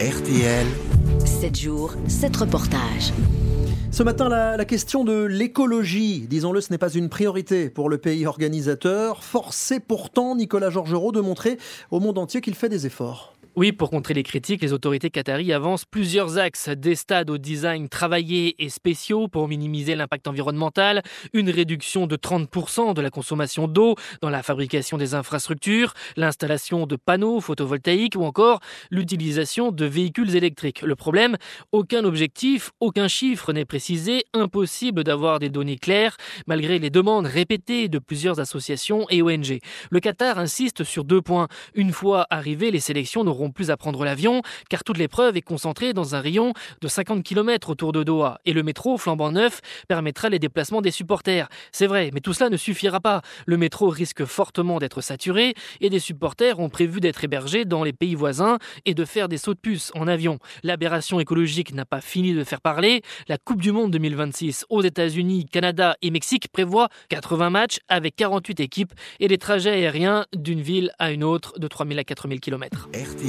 RTL. 7 jours, 7 reportages. Ce matin, la, la question de l'écologie, disons-le, ce n'est pas une priorité pour le pays organisateur. Forcé pourtant Nicolas Georgerot de montrer au monde entier qu'il fait des efforts. Oui, pour contrer les critiques, les autorités qataries avancent plusieurs axes. Des stades au design travaillé et spéciaux pour minimiser l'impact environnemental, une réduction de 30% de la consommation d'eau dans la fabrication des infrastructures, l'installation de panneaux photovoltaïques ou encore l'utilisation de véhicules électriques. Le problème, aucun objectif, aucun chiffre n'est précisé, impossible d'avoir des données claires malgré les demandes répétées de plusieurs associations et ONG. Le Qatar insiste sur deux points. Une fois arrivées, les sélections n'auront plus à prendre l'avion, car toute l'épreuve est concentrée dans un rayon de 50 km autour de Doha. Et le métro, flambant neuf, permettra les déplacements des supporters. C'est vrai, mais tout cela ne suffira pas. Le métro risque fortement d'être saturé, et des supporters ont prévu d'être hébergés dans les pays voisins et de faire des sauts de puce en avion. L'aberration écologique n'a pas fini de faire parler. La Coupe du Monde 2026 aux États-Unis, Canada et Mexique prévoit 80 matchs avec 48 équipes et des trajets aériens d'une ville à une autre de 3000 à 4000 km.